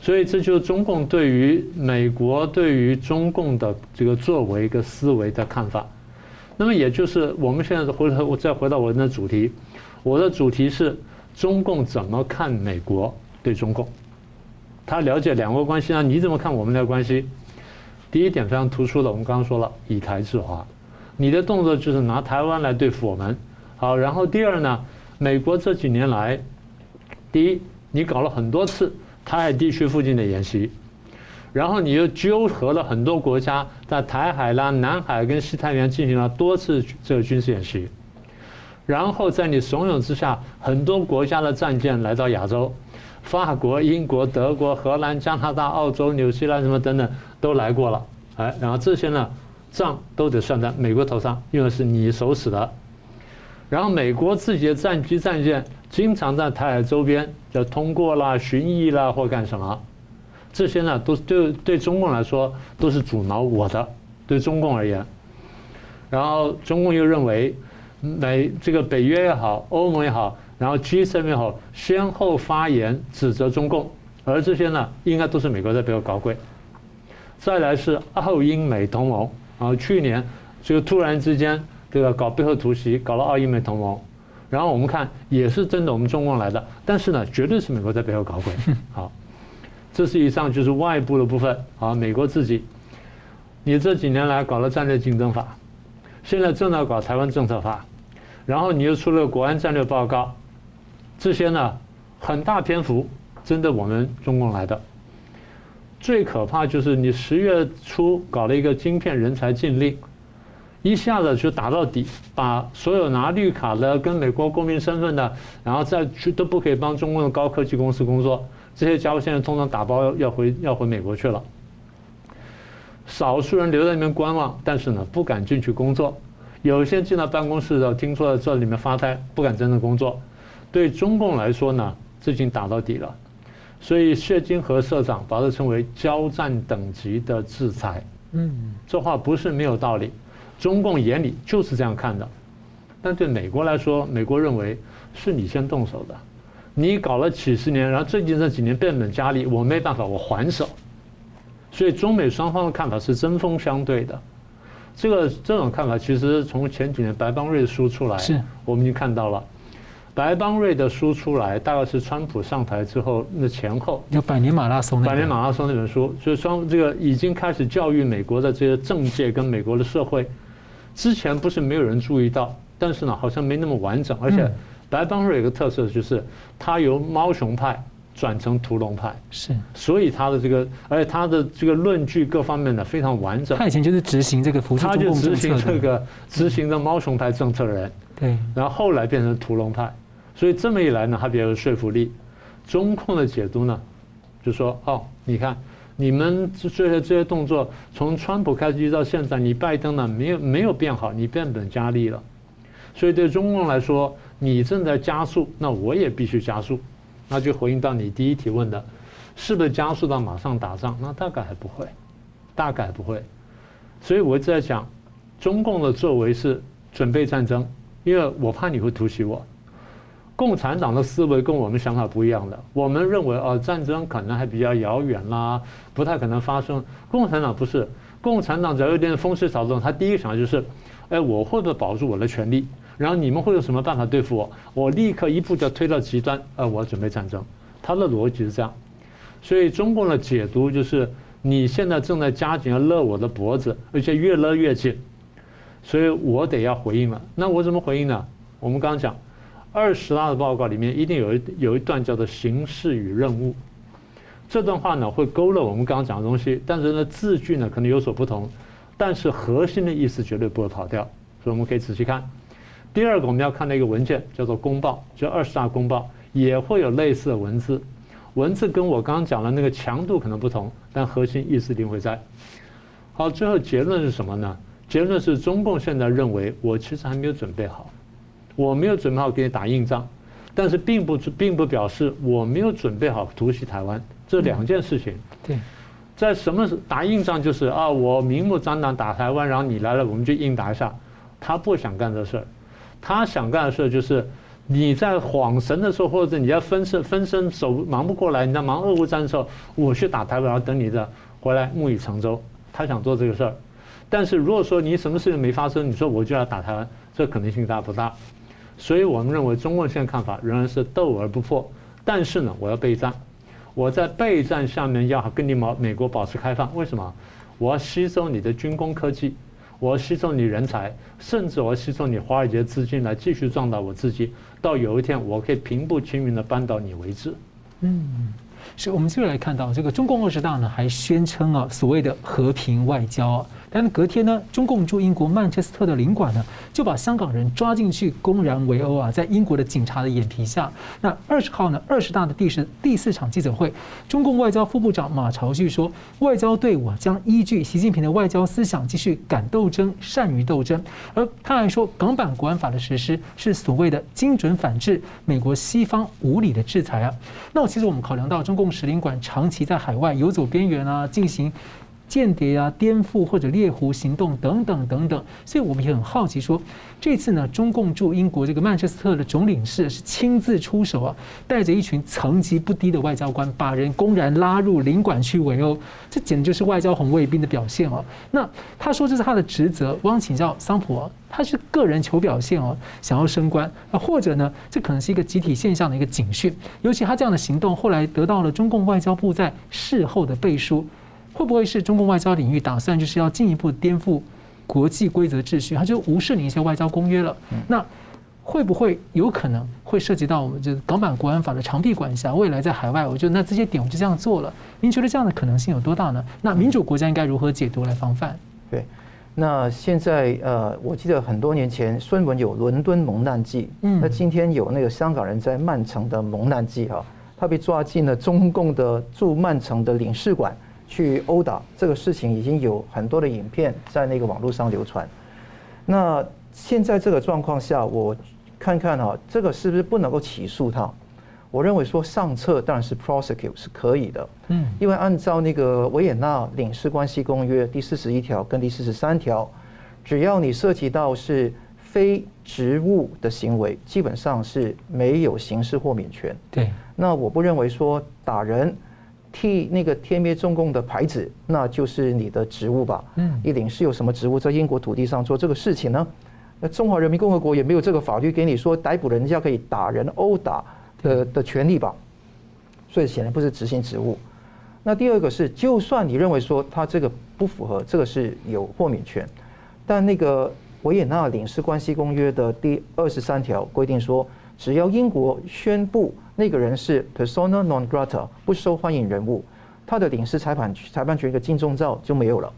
所以这就是中共对于美国对于中共的这个作为一个思维的看法。那么也就是我们现在回头我再回到我的主题，我的主题是。中共怎么看美国对中共？他了解两国关系啊？你怎么看我们的关系？第一点非常突出的，我们刚刚说了以台制华，你的动作就是拿台湾来对付我们。好，然后第二呢，美国这几年来，第一你搞了很多次台海地区附近的演习，然后你又纠合了很多国家在台海啦、南海跟西太平洋进行了多次这个军事演习。然后在你怂恿之下，很多国家的战舰来到亚洲，法国、英国、德国、荷兰、加拿大、澳洲、纽西兰什么等等都来过了，哎，然后这些呢账都得算在美国头上，因为是你手使的。然后美国自己的战机、战舰经常在台海周边就通过啦、巡弋啦或干什么，这些呢，都对对中共来说都是阻挠我的，对中共而言。然后中共又认为，美这个北约也好，欧盟也好，然后 G7 也好，先后发言指责中共，而这些呢，应该都是美国在背后搞鬼。再来是澳英美同盟，然后去年就突然之间这个搞背后突袭，搞了澳英美同盟，然后我们看也是真的我们中共来的，但是呢，绝对是美国在背后搞鬼。好。这是以上就是外部的部分啊，美国自己，你这几年来搞了战略竞争法，现在正在搞台湾政策法，然后你又出了国安战略报告，这些呢很大篇幅针对我们中共来的。最可怕就是你十月初搞了一个晶片人才禁令，一下子就打到底，把所有拿绿卡的跟美国公民身份的，然后再去都不可以帮中共的高科技公司工作。这些家伙现在通常打包要回要回美国去了，少数人留在那边观望，但是呢不敢进去工作，有些进到办公室的，听说在这里面发呆，不敢真正工作。对中共来说呢，这已经打到底了，所以谢金河社长把它称为交战等级的制裁。嗯，这话不是没有道理，中共眼里就是这样看的，但对美国来说，美国认为是你先动手的。你搞了几十年，然后最近这几年变本加厉，我没办法，我还手。所以中美双方的看法是针锋相对的。这个这种看法其实从前几年白邦瑞的书出来，是我们已经看到了。白邦瑞的书出来，大概是川普上台之后那前后。有百年马拉松。百年马拉松那本书，所以双这个已经开始教育美国的这些政界跟美国的社会。之前不是没有人注意到，但是呢，好像没那么完整，而且。白邦瑞有个特色，就是他由猫熊派转成屠龙派，是，所以他的这个，而且他的这个论据各方面呢非常完整。他以前就是执行这个他就执行这个执行的猫熊派政策的人，对。然后后来变成屠龙派，所以这么一来呢，他比较有说服力。中控的解读呢，就说哦，你看你们这些这些动作，从川普开始一直到现在，你拜登呢没有没有变好，你变本加厉了。所以对中共来说。你正在加速，那我也必须加速，那就回应到你第一提问的，是不是加速到马上打仗？那大概还不会，大概不会。所以我一直在讲，中共的作为是准备战争，因为我怕你会突袭我。共产党的思维跟我们想法不一样的，我们认为啊，战争可能还比较遥远啦，不太可能发生。共产党不是，共产党只要有点风吹草动，他第一个想法就是，哎，我会不会保住我的权利？然后你们会有什么办法对付我？我立刻一步就推到极端，呃，我准备战争。他的逻辑是这样，所以中共的解读就是你现在正在加紧勒我的脖子，而且越勒越紧，所以我得要回应了。那我怎么回应呢？我们刚刚讲二十大的报告里面一定有一有一段叫做形势与任务，这段话呢会勾勒我们刚刚讲的东西，但是呢字句呢可能有所不同，但是核心的意思绝对不会跑掉，所以我们可以仔细看。第二个我们要看的一个文件叫做公报，就二十大公报也会有类似的文字，文字跟我刚刚讲的那个强度可能不同，但核心意思一定会在。好，最后结论是什么呢？结论是中共现在认为我其实还没有准备好，我没有准备好给你打硬仗，但是并不并不表示我没有准备好突袭台湾，这两件事情。对，在什么打硬仗就是啊，我明目张胆打台湾，然后你来了我们就硬打一下，他不想干这事儿。他想干的事就是，你在恍神的时候，或者你在分身分身手忙不过来，你在忙俄乌战的时候，我去打台湾，然后等你的回来木已成舟。他想做这个事儿，但是如果说你什么事情没发生，你说我就要打台湾，这可能性大不大？所以我们认为中共现在看法仍然是斗而不破，但是呢，我要备战，我在备战下面要跟你美美国保持开放，为什么？我要吸收你的军工科技。我要吸收你人才，甚至我要吸收你华尔街资金来继续壮大我自己，到有一天我可以平步青云的扳倒你为止。嗯。是我们接着来看到这个中共二十大呢，还宣称啊所谓的和平外交啊，但是隔天呢，中共驻英国曼彻斯特的领馆呢就把香港人抓进去，公然围殴啊，在英国的警察的眼皮下。那二十号呢，二十大的第十第四场记者会，中共外交副部长马朝旭说，外交队伍将依据习近平的外交思想继续敢斗争、善于斗争。而他还说，港版国安法的实施是所谓的精准反制美国西方无理的制裁啊。那其实我们考量到中共。共使领馆长期在海外游走边缘啊，进行。间谍啊、颠覆或者猎狐行动等等等等，所以我们也很好奇说，这次呢，中共驻英国这个曼彻斯特的总领事是亲自出手啊，带着一群层级不低的外交官，把人公然拉入领馆去围殴，这简直就是外交红卫兵的表现哦。那他说这是他的职责，我想请教桑普，啊他是个人求表现哦，想要升官啊，或者呢，这可能是一个集体现象的一个警讯，尤其他这样的行动后来得到了中共外交部在事后的背书。会不会是中共外交领域打算就是要进一步颠覆国际规则秩序？他就无视你一些外交公约了。那会不会有可能会涉及到我们这港版国安法的长臂管辖？未来在海外，我觉得那这些点我就这样做了。您觉得这样的可能性有多大呢？那民主国家应该如何解读来防范？对，那现在呃，我记得很多年前孙文有伦敦蒙难记，嗯，那今天有那个香港人在曼城的蒙难记哈，他被抓进了中共的驻曼城的领事馆。去殴打这个事情已经有很多的影片在那个网络上流传。那现在这个状况下，我看看哈，这个是不是不能够起诉他？我认为说上策当然是 prosecute 是可以的，嗯，因为按照那个维也纳领事关系公约第四十一条跟第四十三条，只要你涉及到是非职务的行为，基本上是没有刑事豁免权。对，那我不认为说打人。替那个天灭中共的牌子，那就是你的职务吧？嗯，一领事有什么职务在英国土地上做这个事情呢？那中华人民共和国也没有这个法律给你说逮捕人家可以打人、殴打的的权利吧？所以显然不是执行职务。那第二个是，就算你认为说他这个不符合，这个是有豁免权，但那个维也纳领事关系公约的第二十三条规定说，只要英国宣布。那个人是 persona non grata，不受欢迎人物，他的领事裁判裁判权一个金钟罩就没有了。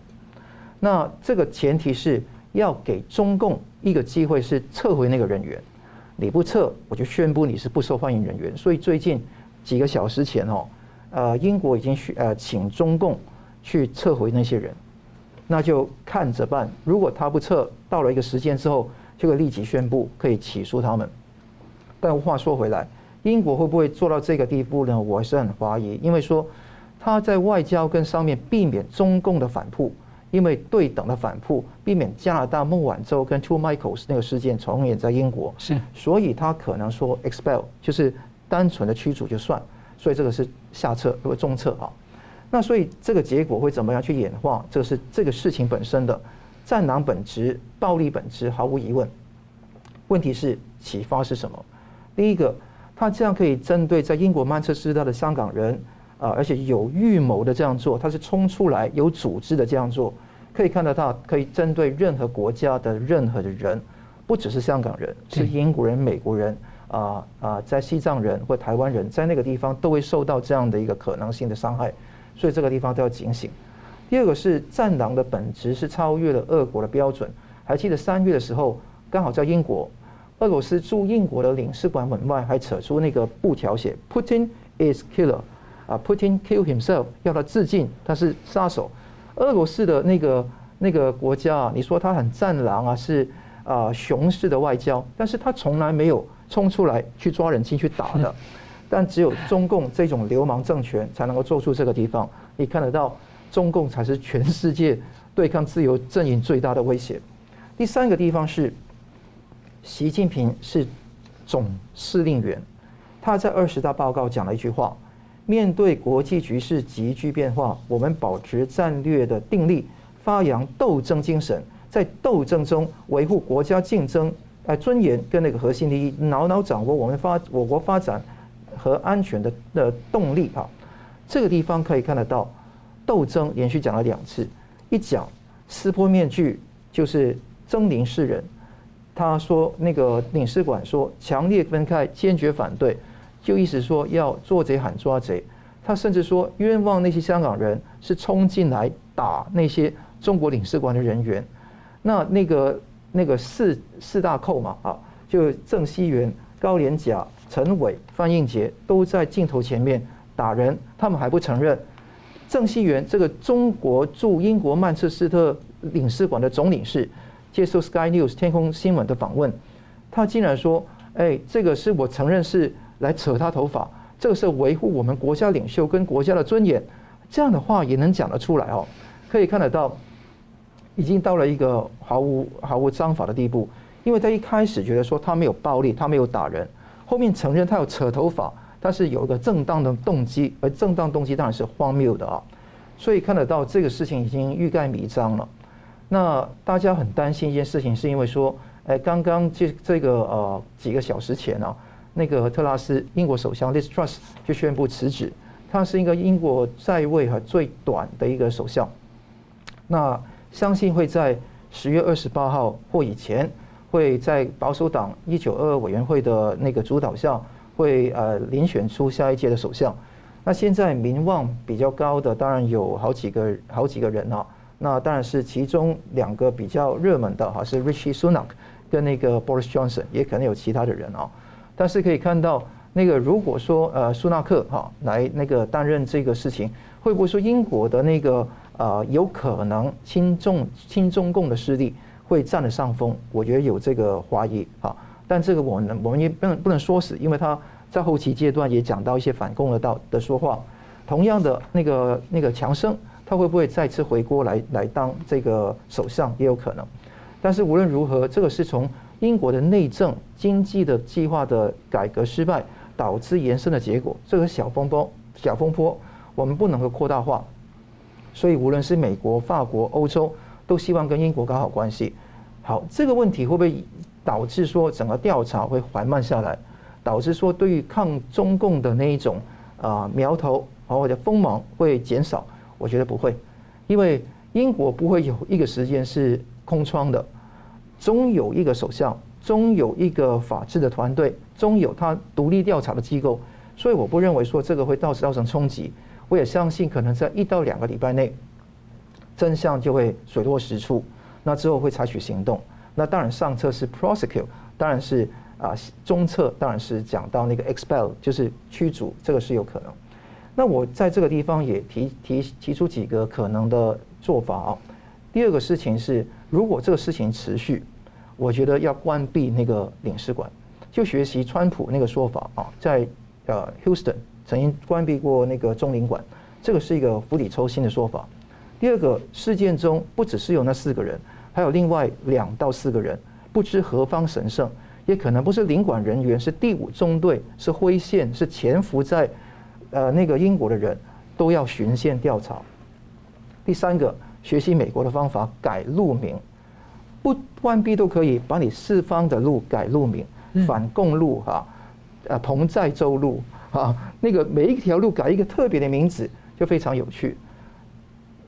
那这个前提是要给中共一个机会，是撤回那个人员。你不撤，我就宣布你是不受欢迎人员。所以最近几个小时前哦，呃，英国已经去呃请中共去撤回那些人，那就看着办。如果他不撤，到了一个时间之后，就会立即宣布可以起诉他们。但话说回来。英国会不会做到这个地步呢？我是很怀疑，因为说他在外交跟上面避免中共的反扑，因为对等的反扑，避免加拿大孟晚舟跟 Two Michaels 那个事件重演在英国，是，所以他可能说 expel 就是单纯的驱逐就算，所以这个是下策或中策啊。那所以这个结果会怎么样去演化？这是这个事情本身的战狼本质、暴力本质毫无疑问。问题是启发是什么？第一个。他这样可以针对在英国曼彻斯特的香港人，啊，而且有预谋的这样做，他是冲出来有组织的这样做，可以看得到，可以针对任何国家的任何的人，不只是香港人，是英国人、美国人，啊啊，在西藏人或台湾人在那个地方都会受到这样的一个可能性的伤害，所以这个地方都要警醒。第二个是战狼的本质是超越了俄国的标准，还记得三月的时候，刚好在英国。俄罗斯驻英国的领事馆门外还扯出那个布条写 “Putin is killer”，啊，Putin kill himself，要他自尽，他是杀手。俄罗斯的那个那个国家啊，你说他很战狼啊，是啊熊式的外交，但是他从来没有冲出来去抓人进去打的。但只有中共这种流氓政权才能够做出这个地方，你看得到，中共才是全世界对抗自由阵营最大的威胁。第三个地方是。习近平是总司令员，他在二十大报告讲了一句话：面对国际局势急剧变化，我们保持战略的定力，发扬斗争精神，在斗争中维护国家竞争呃尊严跟那个核心利益，牢牢掌握我们发我国发展和安全的的动力啊。这个地方可以看得到，斗争连续讲了两次，一讲撕破面具就是狰狞世人。他说：“那个领事馆说强烈分开，坚决反对，就意思说要做贼喊抓贼。他甚至说冤枉那些香港人是冲进来打那些中国领事馆的人员。那那个那个四四大寇嘛，啊，就郑熙元、高连甲、陈伟、范应杰都在镜头前面打人，他们还不承认。郑熙元这个中国驻英国曼彻斯特领事馆的总领事。”接受 Sky News 天空新闻的访问，他竟然说：“哎，这个是我承认是来扯他头发，这个是维护我们国家领袖跟国家的尊严，这样的话也能讲得出来哦。可以看得到，已经到了一个毫无毫无章法的地步。因为他一开始觉得说他没有暴力，他没有打人，后面承认他有扯头发，他是有一个正当的动机，而正当动机当然是荒谬的啊。所以看得到这个事情已经欲盖弥彰了。那大家很担心一件事情，是因为说，哎，刚刚这这个呃几个小时前啊，那个特拉斯英国首相 Liz Truss 就宣布辞职，他是一个英国在位和最短的一个首相。那相信会在十月二十八号或以前。会在保守党一九二二委员会的那个主导下，会呃遴选出下一届的首相。那现在名望比较高的，当然有好几个好几个人啊。那当然是其中两个比较热门的哈，是 Rishi Sunak 跟那个 Boris Johnson，也可能有其他的人啊。但是可以看到，那个如果说呃苏纳克哈来那个担任这个事情，会不会说英国的那个呃有可能亲中亲中共的势力？会占了上风，我觉得有这个怀疑哈，但这个我们我们也不能不能说死，因为他在后期阶段也讲到一些反共的道的说话。同样的那个那个强生，他会不会再次回国来来当这个首相也有可能。但是无论如何，这个是从英国的内政经济的计划的改革失败导致延伸的结果。这个小风波小风波，我们不能够扩大化。所以无论是美国、法国、欧洲。都希望跟英国搞好关系。好，这个问题会不会导致说整个调查会缓慢下来，导致说对于抗中共的那一种啊苗头或者锋芒会减少？我觉得不会，因为英国不会有一个时间是空窗的，终有一个首相，终有一个法治的团队，终有他独立调查的机构，所以我不认为说这个会到时造成冲击。我也相信可能在一到两个礼拜内。真相就会水落石出，那之后会采取行动。那当然上策是 prosecute，当然是啊中策当然是讲到那个 expel，就是驱逐，这个是有可能。那我在这个地方也提提提出几个可能的做法啊。第二个事情是，如果这个事情持续，我觉得要关闭那个领事馆，就学习川普那个说法啊，在呃 Houston 曾经关闭过那个中领馆，这个是一个釜底抽薪的说法。第二个事件中，不只是有那四个人，还有另外两到四个人，不知何方神圣，也可能不是领馆人员，是第五中队，是灰线，是潜伏在呃那个英国的人，都要循线调查。第三个，学习美国的方法，改路名，不关闭都可以，把你四方的路改路名，反共路哈，呃同载州路啊，那个每一条路改一个特别的名字，就非常有趣。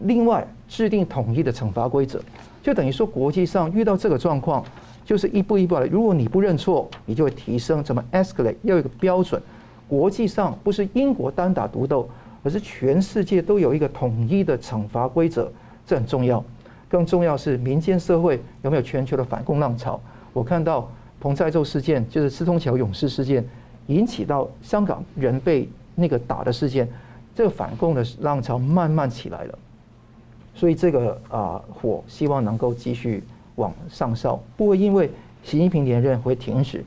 另外，制定统一的惩罚规则，就等于说国际上遇到这个状况，就是一步一步来。如果你不认错，你就会提升，怎么 escalate？要有一个标准。国际上不是英国单打独斗，而是全世界都有一个统一的惩罚规则，这很重要。更重要是民间社会有没有全球的反共浪潮？我看到彭载舟事件，就是四通桥勇士事件，引起到香港人被那个打的事件，这个反共的浪潮慢慢起来了。所以这个啊火希望能够继续往上烧，不会因为习近平连任会停止。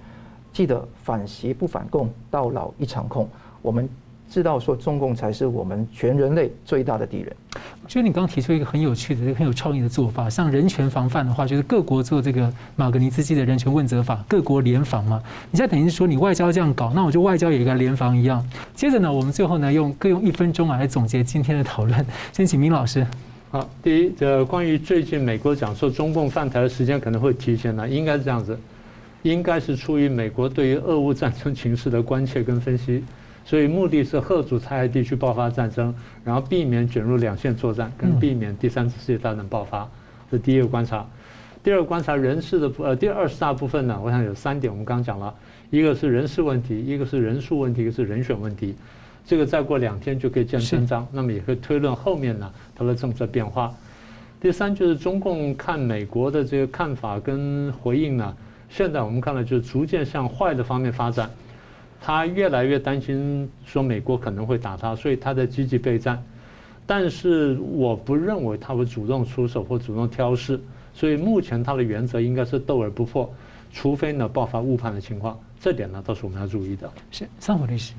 记得反习不反共，到老一场空。我们知道说中共才是我们全人类最大的敌人。我觉得你刚刚提出一个很有趣的、一个很有创意的做法，像人权防范的话，就是各国做这个马格尼斯基的人权问责法，各国联防嘛。你现在等于是说你外交这样搞，那我就外交也该联防一样。接着呢，我们最后呢用各用一分钟啊来总结今天的讨论。先请明老师。好，第一，这关于最近美国讲说中共犯台的时间可能会提前了，应该是这样子，应该是出于美国对于俄乌战争情势的关切跟分析，所以目的是遏阻台海地区爆发战争，然后避免卷入两线作战，跟避免第三次世界大战爆发，这是第一个观察。第二个观察人事的呃第二十大部分呢，我想有三点，我们刚刚讲了，一个是人事问题，一个是人数问题，一个是人选问题。这个再过两天就可以见真章，那么也可以推论后面呢它的政策变化。第三就是中共看美国的这个看法跟回应呢，现在我们看到就是逐渐向坏的方面发展，他越来越担心说美国可能会打他，所以他在积极备战。但是我不认为他会主动出手或主动挑事，所以目前他的原则应该是斗而不破，除非呢爆发误判的情况，这点呢都是我们要注意的。是，桑普律师。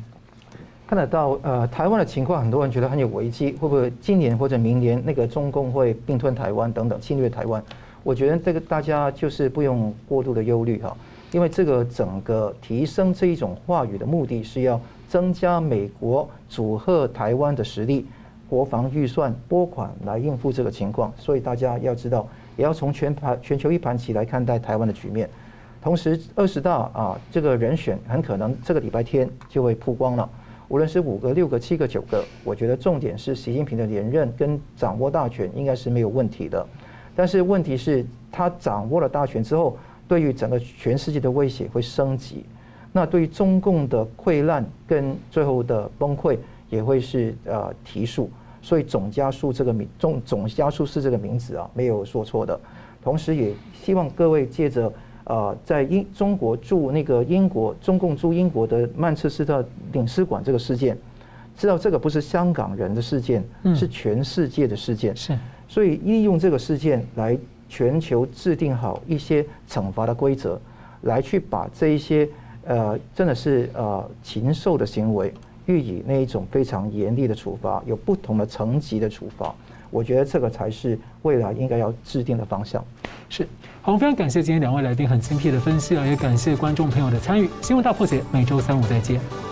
看得到，呃，台湾的情况，很多人觉得很有危机，会不会今年或者明年那个中共会并吞台湾等等侵略台湾？我觉得这个大家就是不用过度的忧虑哈，因为这个整个提升这一种话语的目的是要增加美国阻吓台湾的实力，国防预算拨款来应付这个情况，所以大家要知道，也要从全盘全球一盘棋来看待台湾的局面。同时，二十大啊，这个人选很可能这个礼拜天就会曝光了。无论是五个、六个、七个、九个，我觉得重点是习近平的连任跟掌握大权应该是没有问题的。但是问题是，他掌握了大权之后，对于整个全世界的威胁会升级。那对于中共的溃烂跟最后的崩溃，也会是呃提速。所以总加速这个名总总加速是这个名字啊，没有说错的。同时也希望各位借着。呃，在英中国驻那个英国中共驻英国的曼彻斯特领事馆这个事件，知道这个不是香港人的事件，是全世界的事件。是，所以利用这个事件来全球制定好一些惩罚的规则，来去把这一些呃真的是呃禽兽的行为予以那一种非常严厉的处罚，有不同的层级的处罚。我觉得这个才是未来应该要制定的方向。是，好，非常感谢今天两位来宾很精辟的分析啊，也感谢观众朋友的参与。新闻大破解每周三五再见。